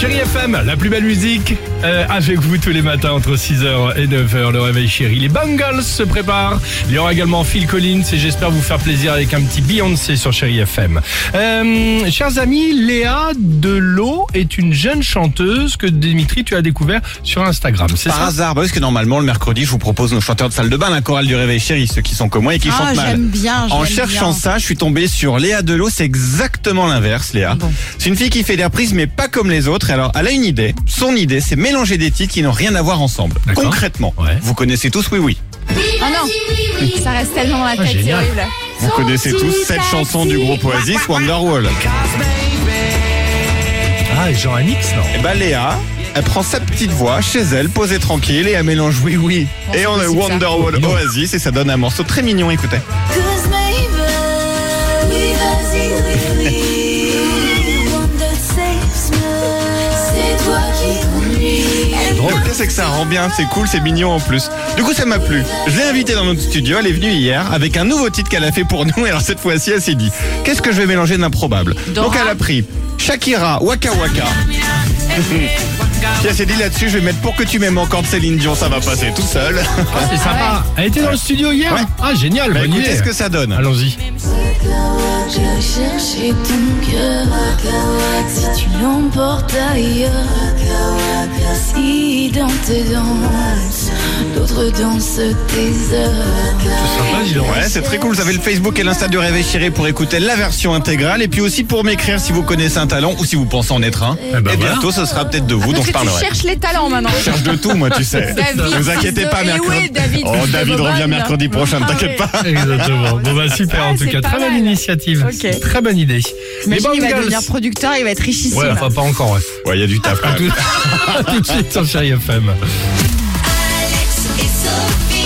Chérie FM, la plus belle musique, euh, avec vous tous les matins entre 6h et 9h, le réveil chéri. Les Bungles se préparent. Il y aura également Phil Collins et j'espère vous faire plaisir avec un petit Beyoncé sur Chérie FM. Euh, chers amis, Léa Delot est une jeune chanteuse que Dimitri, tu as découvert sur Instagram, c'est Par ça? hasard, parce que normalement le mercredi je vous propose nos chanteurs de salle de bain, la chorale du réveil chéri, ceux qui sont comme moi et qui Ah, chantent mal. j'aime bien, En cherchant bien. ça, je suis tombé sur Léa Delot, c'est exactement l'inverse Léa. Bon. C'est une fille qui fait des reprises mais pas comme les autres. Alors elle a une idée, son idée c'est mélanger des titres qui n'ont rien à voir ensemble. Concrètement, Ouais. vous connaissez tous Oui Oui. Oh non, ça reste tellement dans la tête, c'est génial. horrible. Vous connaissez tous cette chanson du groupe Oasis, Wonderwall. Ah, et Jean Anix, non? Et bah Léa, elle prend sa petite voix chez elle, posée tranquille et elle mélange Oui Oui. Bon, et on a. Wonderwall. Oasis et ça donne un morceau très mignon, écoutez. Drôle. Le pire, c'est que ça rend bien, c'est cool, c'est mignon en plus. Du coup, ça m'a plu. Je l'ai invitée dans notre studio, elle est venue hier avec un nouveau titre qu'elle a fait pour nous. Et alors cette fois-ci, elle s'est dit, qu'est-ce que je vais mélanger d'improbable? Donc elle a pris Shakira, Waka Waka. Puis elle s'est dit là-dessus, je vais mettre pour que tu m'aimes encore de Céline Dion, ça va passer tout seul. Ah, c'est sympa. Elle était dans le studio hier Ouais. Ah, génial, Bah, bonne écoutez idée. ce que ça donne. Allons-y. Je cherchais ton cœur. Si tu l'emportes ailleurs. Si dans d'autres dansent tes heures. Sympa, dis donc. Ouais, c'est très cool. Vous avez le Facebook et l'Insta du Réveil Chéri pour écouter la version intégrale et puis aussi pour m'écrire si vous connaissez un talent ou si vous pensez en être un. Eh ben et voilà. bientôt, ce sera peut-être de vous dont je que tu parlerai. cherches les talents maintenant. Je cherche de tout, moi, tu sais. David, vous inquiétez pas, Eh mercredi. oui, David, oh, David revient mercredi prochain, ne Ah t'inquiète pas. Exactement. Bon bah super en Ah, tout c'est cas, très bonne initiative. Ok. Très bonne idée. Les Imagine, il va devenir producteur, il va être richissime. Ouais, enfin pas encore. Ouais. Ouais, il y a du taf tout, tout de suite sur Chérie FM. Sophie